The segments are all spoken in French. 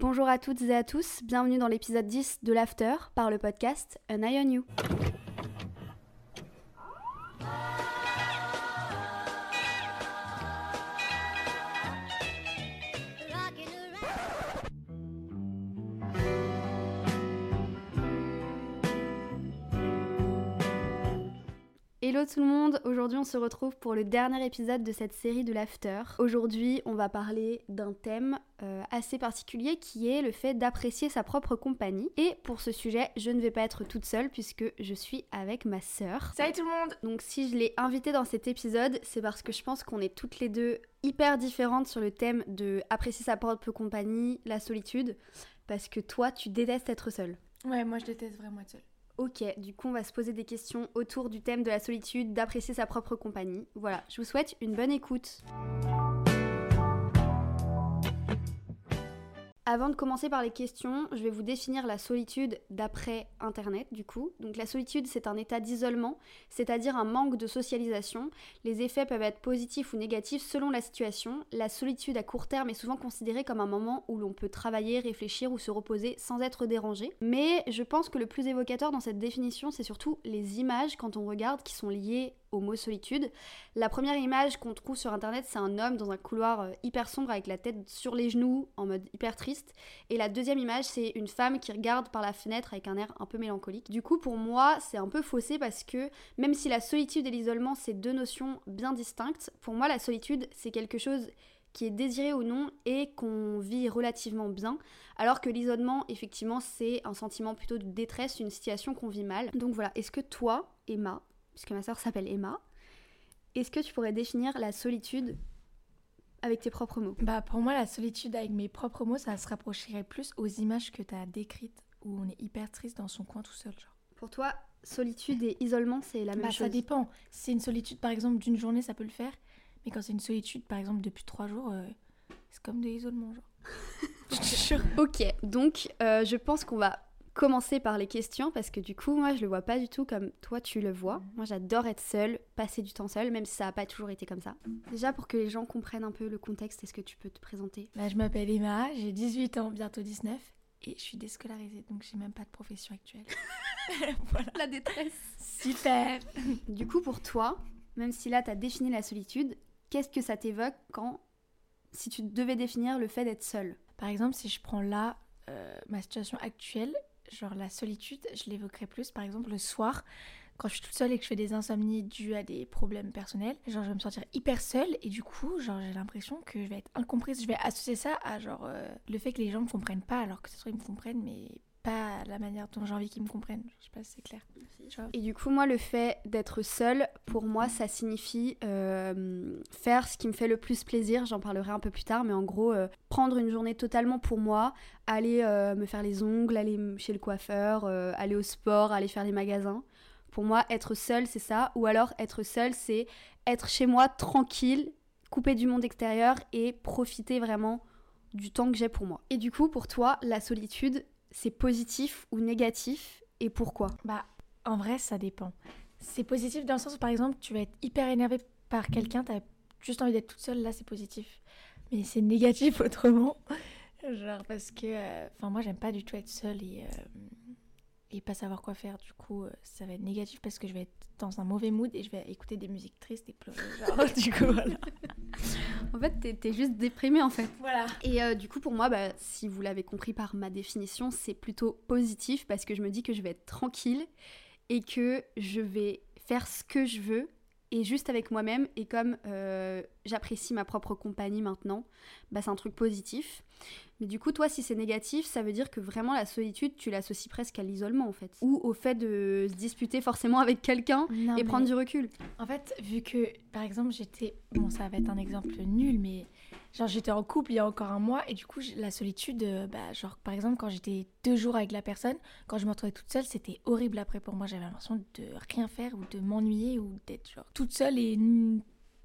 Bonjour à toutes et à tous, bienvenue dans l'épisode 10 de l'After par le podcast An Eye on You. Hello tout le monde, aujourd'hui on se retrouve pour le dernier épisode de cette série de l'After. Aujourd'hui on va parler d'un thème euh, assez particulier qui est le fait d'apprécier sa propre compagnie. Et pour ce sujet, je ne vais pas être toute seule puisque je suis avec ma sœur. Salut tout le monde Donc si je l'ai invitée dans cet épisode, c'est parce que je pense qu'on est toutes les deux hyper différentes sur le thème de apprécier sa propre compagnie, la solitude, parce que toi tu détestes être seule. Ouais, moi je déteste vraiment être seule. Ok, du coup on va se poser des questions autour du thème de la solitude, d'apprécier sa propre compagnie. Voilà, je vous souhaite une bonne écoute. Avant de commencer par les questions, je vais vous définir la solitude d'après Internet, du coup. Donc la solitude, c'est un état d'isolement, c'est-à-dire un manque de socialisation. Les effets peuvent être positifs ou négatifs selon la situation. La solitude à court terme est souvent considérée comme un moment où l'on peut travailler, réfléchir ou se reposer sans être dérangé. Mais je pense que le plus évocateur dans cette définition, c'est surtout les images quand on regarde qui sont liées au mot solitude. La première image qu'on trouve sur internet, c'est un homme dans un couloir euh, hyper sombre avec la tête sur les genoux en mode hyper triste. Et la deuxième image, c'est une femme qui regarde par la fenêtre avec un air un peu mélancolique. Du coup, pour moi, c'est un peu faussé parce que même si la solitude et l'isolement, c'est deux notions bien distinctes, pour moi, la solitude, c'est quelque chose qui est désiré ou non et qu'on vit relativement bien, alors que l'isolement, effectivement, c'est un sentiment plutôt de détresse, une situation qu'on vit mal. Donc voilà, est-ce que toi, Emma, puisque ma soeur s'appelle Emma. Est-ce que tu pourrais définir la solitude avec tes propres mots? Bah pour moi la solitude avec mes propres mots ça se rapprocherait plus aux images que tu as décrites où on est hyper triste dans son coin tout seul genre. Pour toi, solitude et isolement c'est la même bah, chose? ça dépend. Si c'est une solitude par exemple d'une journée ça peut le faire, mais quand c'est une solitude par exemple depuis trois jours, euh, c'est comme de l'isolement genre. je te jure. Ok, donc euh, je pense qu'on va commencer par les questions parce que du coup, moi, je le vois pas du tout comme toi, tu le vois. Moi, j'adore être seule, passer du temps seule, même si ça n'a pas toujours été comme ça. Déjà, pour que les gens comprennent un peu le contexte, est-ce que tu peux te présenter? Bah, je m'appelle Emma, j'ai 18 ans, bientôt 19. Et je suis déscolarisée, donc j'ai même pas de profession actuelle. voilà. La détresse. Super. Du coup, pour toi, même si là, tu as défini la solitude, qu'est-ce que ça t'évoque quand, si tu devais définir le fait d'être seule? Par exemple, si je prends là euh, ma situation actuelle, genre la solitude, je l'évoquerai plus par exemple le soir quand je suis toute seule et que je fais des insomnies dues à des problèmes personnels, genre je vais me sentir hyper seule et du coup, genre j'ai l'impression que je vais être incomprise, je vais associer ça à genre euh, le fait que les gens me comprennent pas alors que ce soit ils me comprennent mais pas la manière dont j'ai envie qu'ils me comprennent. Je sais pas si c'est clair. Et du coup, moi, le fait d'être seule, pour moi, ça signifie euh, faire ce qui me fait le plus plaisir. J'en parlerai un peu plus tard, mais en gros, euh, prendre une journée totalement pour moi, aller euh, me faire les ongles, aller chez le coiffeur, euh, aller au sport, aller faire les magasins. Pour moi, être seule, c'est ça. Ou alors, être seule, c'est être chez moi tranquille, coupé du monde extérieur et profiter vraiment du temps que j'ai pour moi. Et du coup, pour toi, la solitude, c'est positif ou négatif et pourquoi? Bah, en vrai, ça dépend. C'est positif dans le sens où, par exemple, tu vas être hyper énervé par quelqu'un, t'as juste envie d'être toute seule, là, c'est positif. Mais c'est négatif autrement. Genre, parce que. Enfin, moi, j'aime pas du tout être seule et. euh, et pas savoir quoi faire. Du coup, euh, ça va être négatif parce que je vais être dans un mauvais mood et je vais écouter des musiques tristes et pleurer. Genre, du coup, voilà. En fait, t'es- juste déprimée en fait. Voilà. Et euh, du coup, pour moi, bah, si vous l'avez compris par ma définition, c'est plutôt positif parce que je me dis que je vais être tranquille et que je vais faire ce que je veux et juste avec moi-même. Et comme euh, j'apprécie ma propre compagnie maintenant, bah, c'est un truc positif. Mais du coup, toi, si c'est négatif, ça veut dire que vraiment la solitude, tu l'associes presque à l'isolement en fait. Ou au fait de se disputer forcément avec quelqu'un et mais- prendre du recul. En fait, vu que, par exemple, j'étais. Bon, ça va être un exemple nul, mais. Genre, j'étais en couple il y a encore un mois, et du coup, la solitude, euh, bah, genre, par exemple, quand j'étais deux jours avec la personne, quand je me retrouvais toute seule, c'était horrible après pour moi. J'avais l'impression de rien faire, ou de m'ennuyer, ou d'être, genre, toute seule et.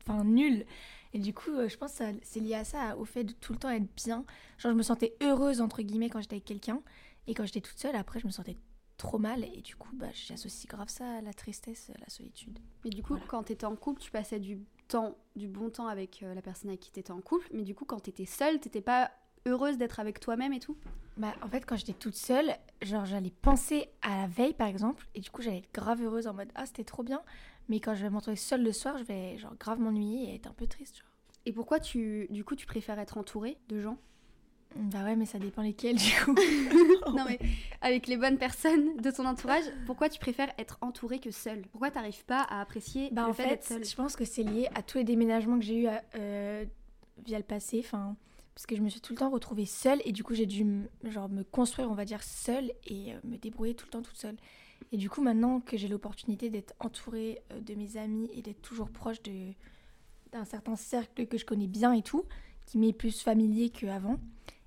Enfin, nulle. Et du coup, euh, je pense que c'est lié à ça, au fait de tout le temps être bien. Genre, je me sentais heureuse, entre guillemets, quand j'étais avec quelqu'un, et quand j'étais toute seule, après, je me sentais trop mal, et du coup, bah, j'associe grave ça à la tristesse, à la solitude. Mais du coup, Voilà. quand t'étais en couple, tu passais du temps, du bon temps avec euh, la personne avec qui t'étais en couple. Mais du coup, quand t'étais seule, t'étais pas heureuse d'être avec toi-même et tout? Bah, en fait, quand j'étais toute seule, genre, j'allais penser à la veille, par exemple, et du coup, j'allais être grave heureuse en mode Ah, c'était trop bien. Mais quand je vais me retrouver seule le soir, je vais, genre, grave m'ennuyer et être un peu triste. Et pourquoi tu, du coup, tu préfères être entourée de gens? Bah ouais, mais ça dépend lesquels, du coup. Non, mais avec les bonnes personnes de ton entourage, pourquoi tu préfères être entourée que seule? Pourquoi t'arrives pas à apprécier Bah, le en fait, fait, d'être seule? je pense que c'est lié à tous les déménagements que j'ai eu euh, via le passé. Enfin, parce que je me suis tout le temps retrouvée seule et du coup, j'ai dû genre, me construire, on va dire, seule et euh, me débrouiller tout le temps toute seule. Et du coup, maintenant que j'ai l'opportunité d'être entourée euh, de mes amis et d'être toujours proche de, d'un certain cercle que je connais bien et tout, qui m'est plus familier qu'avant,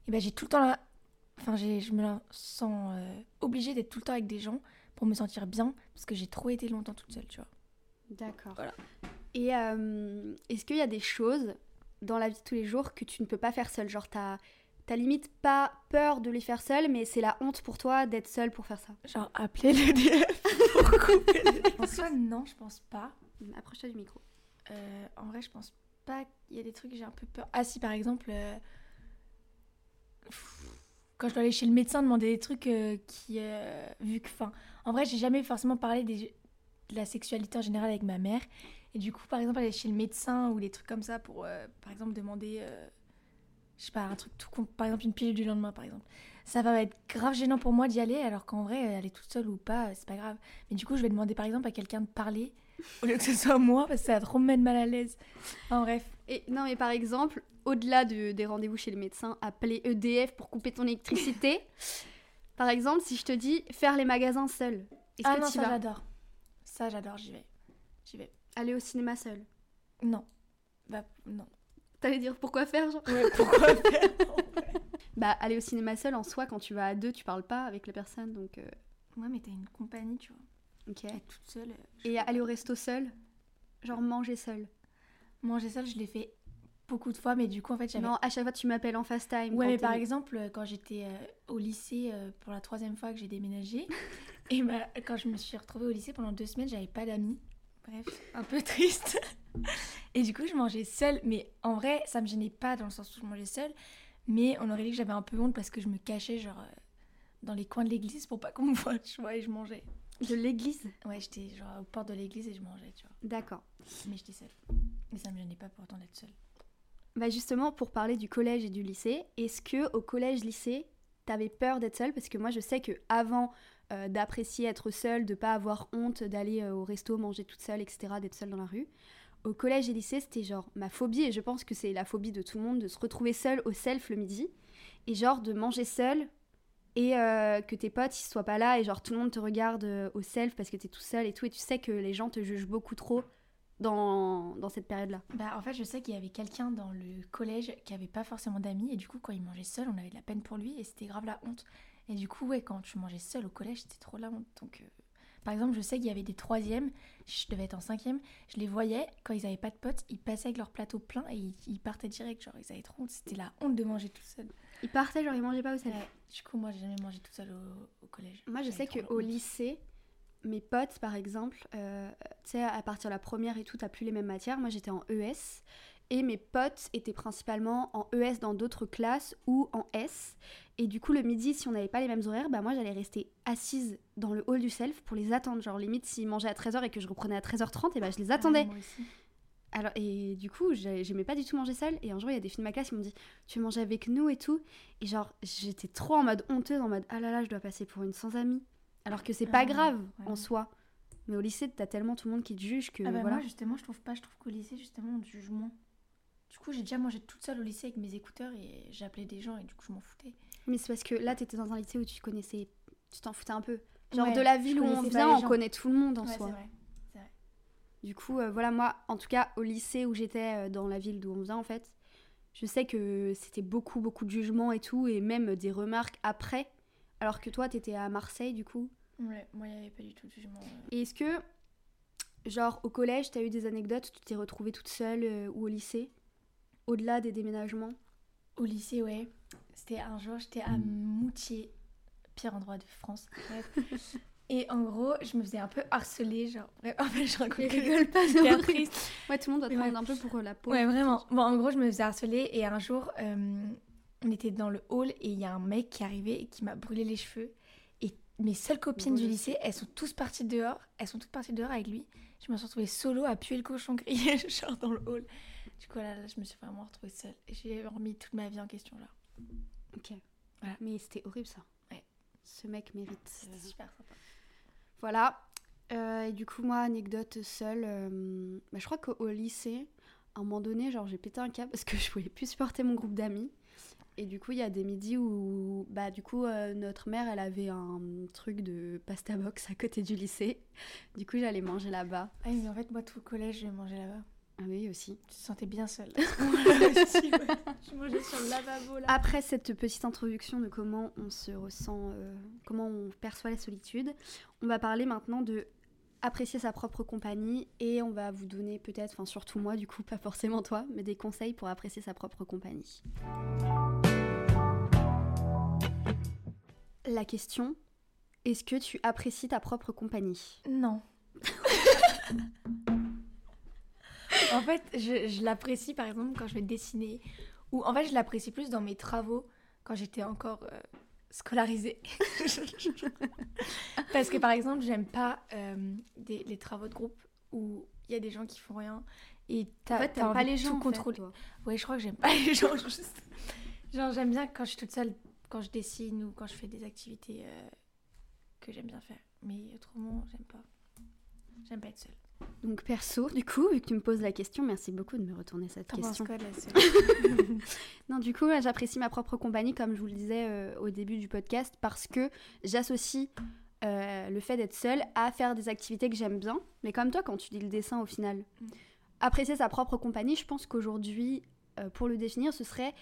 et ben j'ai tout le temps là. Enfin, j'ai- je me la sens euh, obligée d'être tout le temps avec des gens pour me sentir bien parce que j'ai trop été longtemps toute seule, tu vois. D'accord. Voilà. Et euh, est-ce qu'il y a des choses dans la vie de tous les jours que tu ne peux pas faire seule? Genre, t'as t'as limite pas peur de les faire seule, mais c'est la honte pour toi d'être seule pour faire ça? Genre appeler l'EDF pour couper les- En soi, non, je pense pas. Approche-toi du micro. Euh, en vrai, je pense pas qu'il y a des trucs que j'ai un peu peur. Ah si, par exemple, euh, quand je dois aller chez le médecin demander des trucs euh, qui... euh, vu que... Enfin, en vrai, j'ai jamais forcément parlé des- de la sexualité en général avec ma mère. Et du coup, par exemple, aller chez le médecin ou des trucs comme ça pour, euh, par exemple, demander... euh, je sais pas, un truc tout con, par exemple une pilule du lendemain, par exemple. Ça va être grave gênant pour moi d'y aller, alors qu'en vrai, elle est toute seule ou pas, c'est pas grave. Mais du coup, je vais demander par exemple à quelqu'un de parler au lieu que ce soit moi, parce que ça va trop me mettre mal à l'aise. Enfin bref. Et non, mais par exemple, au-delà de- des rendez-vous chez le médecin, appeler EDF pour couper ton électricité. par exemple, si je te dis faire les magasins seul, est-ce Ah que non, tu ça vas j'adore. Ça j'adore, j'y vais. J'y vais. aller au cinéma seul Non. Bah non. T'allais dire pourquoi faire genre Ouais, pourquoi faire Bah aller au cinéma seul en soi quand tu vas à deux tu parles pas avec la personne donc euh, Ouais, mais t'as une compagnie, tu vois. ok. Être toute seule. euh, je Et aller au resto seul? Genre manger seul? Manger seule, je l'ai fait beaucoup de fois, mais du coup, en fait, j'avais. Non à chaque fois tu m'appelles en fast time. Ouais, mais par exemple, euh, quand j'étais euh, au lycée euh, pour la troisième fois que j'ai déménagé, et bah, quand je me suis retrouvée au lycée pendant deux semaines, j'avais pas d'amis. Bref, un peu triste. Et du coup, je mangeais seule, mais en vrai, ça me gênait pas dans le sens où je mangeais seule, mais on aurait dit que j'avais un peu honte parce que je me cachais, genre, euh, dans les coins de l'église pour pas qu'on me voie, tu vois, et je mangeais. De l'église Ouais, j'étais genre aux portes de l'église et je mangeais, tu vois. D'accord. Mais j'étais seule. Mais ça me gênait pas pourtant d'être seule. Bah justement pour parler du collège et du lycée, est-ce que au collège lycée t'avais peur d'être seule? Parce que moi je sais que avant euh, d'apprécier être seule, de pas avoir honte d'aller euh, au resto manger toute seule, etc., d'être seule dans la rue. Au collège et lycée, c'était genre ma phobie, et je pense que c'est la phobie de tout le monde, de se retrouver seule au self le midi, et genre de manger seule, et euh, que tes potes ils soient pas là, et genre tout le monde te regarde euh, au self parce que t'es tout seul et tout, et tu sais que les gens te jugent beaucoup trop dans, dans cette période-là. Bah, en fait, je sais qu'il y avait quelqu'un dans le collège qui avait pas forcément d'amis, et du coup, quand il mangeait seul, on avait de la peine pour lui, et c'était grave la honte. Et du coup, ouais, quand tu mangeais seul au collège, c'était trop la honte. Donc, euh, par exemple, je sais qu'il y avait des troisièmes, je devais être en cinquième, je les voyais, quand ils avaient pas de potes, ils passaient avec leur plateau plein et ils, ils partaient direct, genre, ils avaient trop honte. C'était la honte de manger tout seul. Ils partaient, genre ils mangeaient pas au. Ouais, du coup, moi, j'ai jamais mangé tout seul au, au collège. Moi, je sais qu'au lycée, mes potes, par exemple, euh, tu sais, à partir de la première et tout, t'as plus les mêmes matières. Moi, j'étais en ES. Et mes potes étaient principalement en ES dans d'autres classes ou en S. Et du coup, le midi, si on n'avait pas les mêmes horaires, bah moi, j'allais rester assise dans le hall du self pour les attendre. Genre, limite, s'ils mangeaient à 13h et que je reprenais à 13h30, et bah, je les attendais. Ouais, moi aussi. Alors, et du coup, j'ai- j'aimais pas du tout manger seule. Et un jour, il y a des filles de ma classe qui m'ont dit Tu veux manger avec nous et tout? Et genre, j'étais trop en mode honteuse, en mode Ah là là, je dois passer pour une sans amie. Alors que c'est pas Ah, grave ouais. en soi. Mais au lycée, t'as tellement tout le monde qui te juge que Ah bah voilà. moi justement je trouve pas, je trouve qu'au lycée justement on te juge moins. Du coup j'ai déjà mangé toute seule au lycée avec mes écouteurs et j'appelais des gens et du coup je m'en foutais. Mais c'est parce que là, t'étais dans un lycée où tu connaissais. Tu t'en foutais un peu. Genre, Ouais, de la ville où on vient, on connaît tout le monde en Ouais, soi. vrai. Vrai. Du coup, euh, voilà, moi, en tout cas, au lycée où j'étais, euh, dans la ville d'où on vient, en fait, je sais que c'était beaucoup, beaucoup de jugements et tout, et même des remarques après. Alors que toi, t'étais à Marseille, du coup. Ouais, moi il n'y avait pas du tout de jugement. euh. Et est-ce que, genre, au collège, t'as eu des anecdotes où tu t'es retrouvée toute seule ou au lycée? Au-delà des déménagements Au lycée ouais, c'était un jour j'étais à Moutier, pire endroit de France. Bref. et en gros je me faisais un peu harceler genre. En fait je raconte rigole pas, c'est triste. Ouais, tout le monde doit te Ouais. un peu pour euh, la peau. Ouais, vraiment. Bon, en gros, je me faisais harceler et un jour, euh, on était dans le hall et il y a un mec qui est arrivé et qui m'a brûlé les cheveux. Et mes seules copines du lycée, elles sont tous parties dehors. Elles sont toutes parties dehors avec lui. Je me suis retrouvée solo à puer le cochon grillé, genre dans le hall. Du coup, là, là, je me suis vraiment retrouvée seule. Et j'ai remis toute ma vie en question, là. Ok. Voilà. Mais c'était horrible ça. Ouais. Ce mec mérite. C'était super sympa. Voilà. Euh, et du coup, moi, anecdote seule, euh, bah, je crois qu'au lycée, à un moment donné, genre, j'ai pété un câble parce que je pouvais plus supporter mon groupe d'amis. Et du coup, il y a des midis où, bah, du coup, euh, notre mère, elle avait un truc de pasta box à côté du lycée. Du coup, j'allais manger là-bas. Ah, mais en fait, moi, tout le collège, je mangeais là-bas. Ah oui, aussi. Tu te sentais bien seule. Je mangeais sur le lavabo, là. Après cette petite introduction de comment on se ressent, euh, comment on perçoit la solitude, on va parler maintenant de apprécier sa propre compagnie et on va vous donner peut-être, enfin surtout moi du coup, pas forcément toi, mais des conseils pour apprécier sa propre compagnie. La question, est-ce que tu apprécies ta propre compagnie? Non. en fait, je, je l'apprécie par exemple quand je vais dessiner. Ou en fait, je l'apprécie plus dans mes travaux quand j'étais encore euh, scolarisée. Parce que par exemple, j'aime pas euh, des- les travaux de groupe où il y a des gens qui font rien. Et t'as En fait, t'aimes pas les tout gens en fait, contrôler. toi. Ouais, je crois que j'aime pas les gens. Juste. Genre, j'aime bien quand je suis toute seule, quand je dessine ou quand je fais des activités euh, que j'aime bien faire. Mais autrement, j'aime pas. J'aime pas être seule. Donc perso, du coup, vu que tu me poses la question, merci beaucoup de me retourner cette question. quoi Non, du coup, j'apprécie ma propre compagnie, comme je vous le disais euh, au début du podcast, parce que j'associe euh, le fait d'être seule à faire des activités que j'aime bien. Mais comme toi, quand tu dis le dessin, au final, Mm. apprécier sa propre compagnie, je pense qu'aujourd'hui, euh, pour le définir, ce serait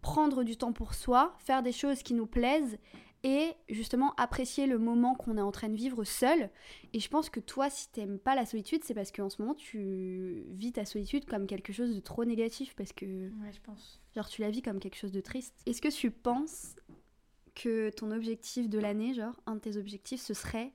prendre du temps pour soi, faire des choses qui nous plaisent et justement apprécier le moment qu'on est en train de vivre seul. Et je pense que toi, si t'aimes pas la solitude, c'est parce qu'en ce moment, tu vis ta solitude comme quelque chose de trop négatif, parce que Ouais, je pense. Genre, tu la vis comme quelque chose de triste. Est-ce que tu penses que ton objectif de l'année, genre, un de tes objectifs, ce serait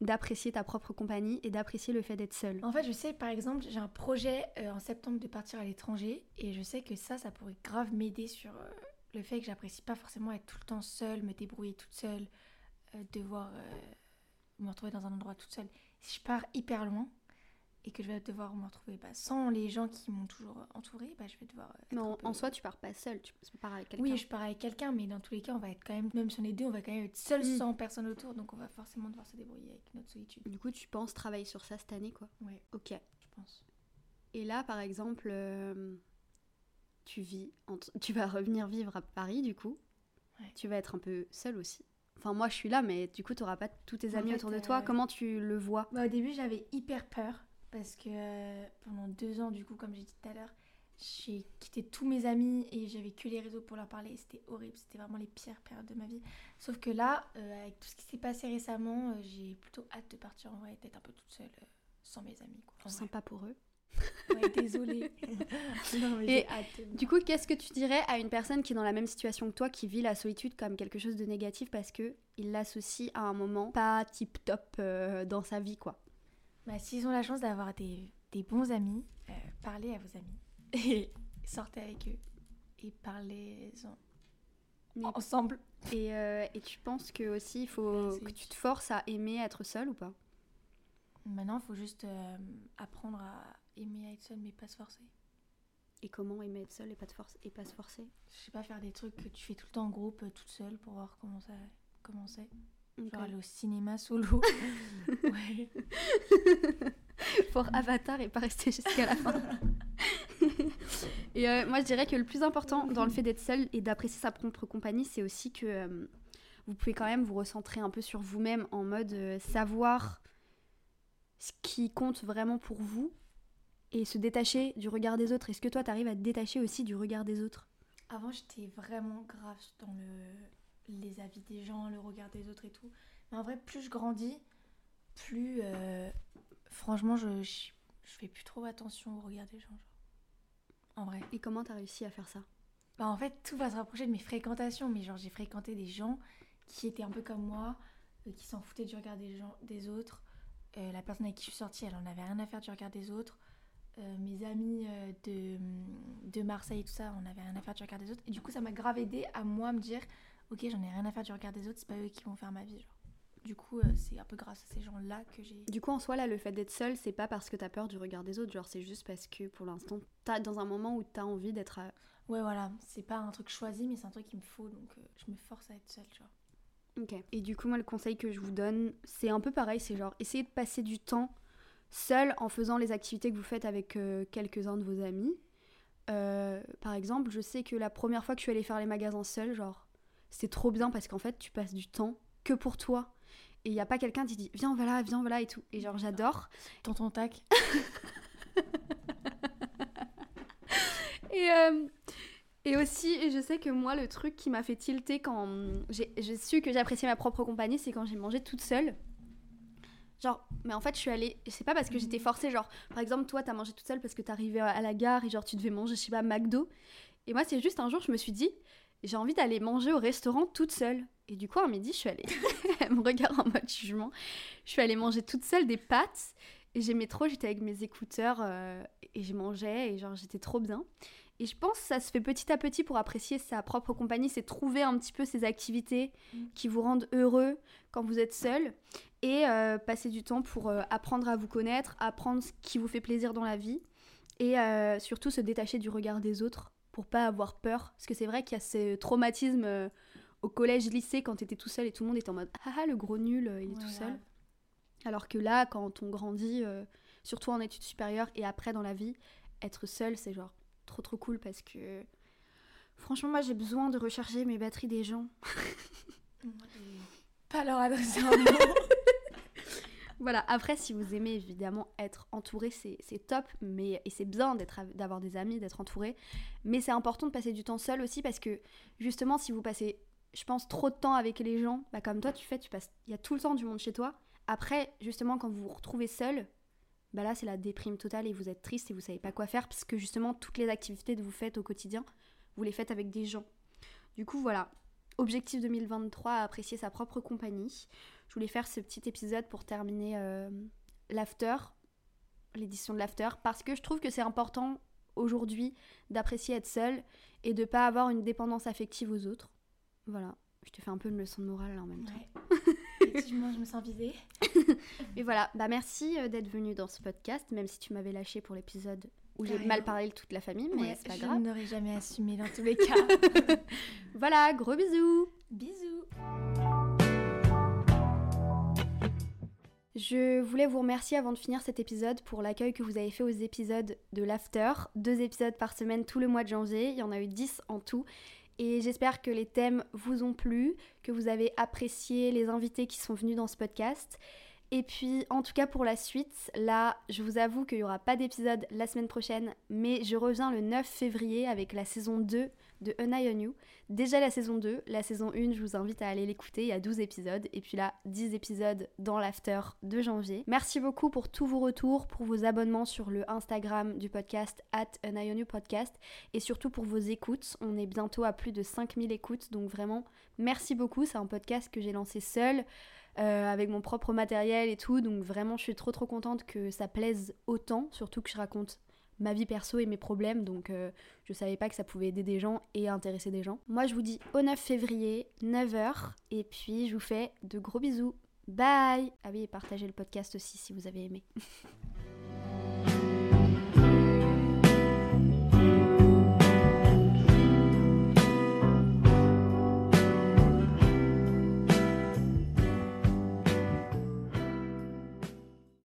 d'apprécier ta propre compagnie et d'apprécier le fait d'être seule En fait, je sais, par exemple, j'ai un projet euh, en septembre de partir à l'étranger et je sais que ça, ça pourrait grave m'aider sur euh, le fait que j'apprécie pas forcément être tout le temps seule, me débrouiller toute seule, euh, devoir euh, me retrouver dans un endroit toute seule. Si je pars hyper loin et que je vais devoir me retrouver bah, sans les gens qui m'ont toujours entourée, bah, je vais devoir. être Mais en, peu- en soi, tu pars pas seule, tu pars avec quelqu'un. Oui, je pars avec quelqu'un, mais dans tous les cas, on va être quand même, même si on est deux, on va quand même être seul Mm. sans personne autour, donc on va forcément devoir se débrouiller avec notre solitude. Du coup, tu penses travailler sur ça cette année, quoi? Ouais, Ok. je pense. Et là, par exemple, euh, tu vis, tu vas revenir vivre à Paris, du coup. Ouais. Tu vas être un peu seule aussi. Enfin, moi, je suis là, mais du coup, t'auras pas tous tes En amis fait, autour de euh, toi. Comment tu le vois Bah, au début, j'avais hyper peur parce que euh, pendant deux ans, du coup, comme j'ai dit tout à l'heure, j'ai quitté tous mes amis et j'avais que les réseaux pour leur parler. C'était horrible, c'était vraiment les pires périodes de ma vie. Sauf que là, euh, avec tout ce qui s'est passé récemment, j'ai plutôt hâte de partir en vrai, d'être un peu toute seule, sans mes amis. Quoi. Vrai. Sympa pour eux. Ouais, désolée. non, mais Et hâte. Du coup, qu'est-ce que tu dirais à une personne qui est dans la même situation que toi, qui vit la solitude comme quelque chose de négatif parce que il l'associe à un moment pas tip top dans sa vie, quoi? Bah, S'ils ont la chance d'avoir des, des bons amis, euh, parlez à vos amis. Et sortez avec eux. Et parlez-en Mais- ensemble. et, euh, et tu penses que aussi il faut La que tu te forces à aimer être seule ou pas? Maintenant, il faut juste euh, apprendre à aimer être seul, mais pas se forcer. Et comment aimer être seule et pas, te force, et pas se forcer? Je sais pas, faire des trucs que tu fais tout le temps en groupe, euh, toute seule, pour voir comment ça comment c'est. Genre aller au cinéma solo. ouais. Pour Avatar et pas rester jusqu'à la fin. et euh, moi, je dirais que le plus important dans le fait d'être seule et d'apprécier sa propre compagnie, c'est aussi que euh, vous pouvez quand même vous recentrer un peu sur vous-même en mode euh, savoir ce qui compte vraiment pour vous et se détacher du regard des autres. Est-ce que toi, tu arrives à te détacher aussi du regard des autres? Avant, j'étais vraiment grave dans le, les avis des gens, le regard des autres et tout. Mais en vrai, plus je grandis, plus. euh, franchement, je, fais plus trop attention au regard des gens. Genre. En vrai. Et comment tu as réussi à faire ça? Bah, en fait, tout va se rapprocher de mes fréquentations. Mais genre, j'ai fréquenté des gens qui étaient un peu comme moi, euh, qui s'en foutaient du regard des, gens, des autres. Euh, la personne avec qui je suis sortie, elle en avait rien à faire du regard des autres. Euh, mes amis euh, de, de Marseille et tout ça, on avait rien à faire du regard des autres. Et du coup, ça m'a grave aidé à moi me dire, ok, j'en ai rien à faire du regard des autres, c'est pas eux qui vont faire ma vie. Genre. Du coup, euh, c'est un peu grâce à ces gens-là que j'ai. Du coup, en soi, là, le fait d'être seule, c'est pas parce que t'as peur du regard des autres, genre, c'est juste parce que pour l'instant, t'as dans un moment où t'as envie d'être. à- Ouais, voilà, c'est pas un truc choisi, mais c'est un truc qu'il me faut, donc euh, je me force à être seule, tu vois. Ok. Et du coup, moi, le conseil que je vous donne, c'est un peu pareil, c'est genre, essayez de passer du temps seul en faisant les activités que vous faites avec euh, quelques-uns de vos amis. Euh, par exemple, je sais que la première fois que je suis allée faire les magasins seule, genre, c'est trop bien parce qu'en fait, tu passes du temps que pour toi. Et il n'y a pas quelqu'un qui dit viens, on va là, viens, on va là et tout. Et genre, j'adore. Tonton tac. Et, euh, et aussi, je sais que moi, le truc qui m'a fait tilter quand j'ai j'ai su que j'appréciais ma propre compagnie, c'est quand j'ai mangé toute seule. Genre, mais en fait, je suis allée. C'est pas parce que j'étais forcée, genre, par exemple, toi, t'as mangé toute seule parce que t'arrivais à la gare et genre, tu devais manger, je sais pas, McDo. Et moi, c'est juste un jour, je me suis dit, j'ai envie d'aller manger au restaurant toute seule. Et du coup, à midi, je suis allée. Elle me regarde en mode jugement. Je suis allée manger toute seule des pâtes. Et j'aimais trop, j'étais avec mes écouteurs euh, et je mangeais et genre, j'étais trop bien. Et je pense que ça se fait petit à petit pour apprécier sa propre compagnie, c'est trouver un petit peu ces activités Mm. qui vous rendent heureux quand vous êtes seul et euh, passer du temps pour euh, apprendre à vous connaître, apprendre ce qui vous fait plaisir dans la vie et euh, surtout se détacher du regard des autres pour pas avoir peur. Parce que c'est vrai qu'il y a ce traumatisme au collège, lycée quand t'étais tout seul et tout le monde était en mode ah ah le gros nul, il est Ouais, tout seul. Alors que là, quand on grandit, surtout en études supérieures et après dans la vie, être seul, c'est genre trop trop cool parce que franchement, moi j'ai besoin de recharger mes batteries des gens. Pas leur adresser un mot. Voilà, après, si vous aimez évidemment être entouré, c'est top, mais, et c'est bien d'avoir des amis, d'être entouré, mais c'est important de passer du temps seul aussi parce que justement, si vous passez, je pense, trop de temps avec les gens, bah, comme toi tu fais, tu passes, il y a tout le temps du monde chez toi. Après, justement, quand vous vous retrouvez seul, bah là c'est la déprime totale et vous êtes triste et vous savez pas quoi faire parce que justement, toutes les activités que vous faites au quotidien, vous les faites avec des gens. Du coup, voilà. Objectif 2023, apprécier sa propre compagnie. Je voulais faire ce petit épisode pour terminer euh, l'after, l'édition de l'after, parce que je trouve que c'est important aujourd'hui d'apprécier être seul et de pas avoir une dépendance affective aux autres. Voilà, je te fais un peu une leçon de morale là en même temps. Ouais. Effectivement, je me sens visée. Et voilà, bah merci euh, d'être venu dans ce podcast, même si tu m'avais lâché pour l'épisode où j'ai mal parlé de toute la famille, mais Ouais, c'est pas je grave. n'aurais jamais assumé dans tous les cas. Voilà, gros bisous Bisous. Je voulais vous remercier avant de finir cet épisode pour l'accueil que vous avez fait aux épisodes de l'After. Deux épisodes par semaine tout le mois de janvier. Il y en a eu 10 en tout. Et j'espère que les thèmes vous ont plu, que vous avez apprécié les invités qui sont venus dans ce podcast. Et puis, en tout cas pour la suite, là, je vous avoue qu'il n'y aura pas d'épisode la semaine prochaine, mais je reviens le 9 février avec la saison 2 de An Eye on You. Déjà la saison 2, la saison 1, je vous invite à aller l'écouter, il y a 12 épisodes, et puis là, 10 épisodes dans l'after de janvier. Merci beaucoup pour tous vos retours, pour vos abonnements sur le Instagram du podcast, at An Eye on You Podcast, et surtout pour vos écoutes. On est bientôt à plus de 5000 écoutes, donc vraiment, merci beaucoup. C'est un podcast que j'ai lancé seul, euh, avec mon propre matériel et tout, donc vraiment, je suis trop trop contente que ça plaise autant, surtout que je raconte ma vie perso et mes problèmes, donc euh, je savais pas que ça pouvait aider des gens et intéresser des gens. Moi je vous dis au 9 février, 9h, et puis je vous fais de gros bisous. Bye Ah oui, et partagez le podcast aussi si vous avez aimé.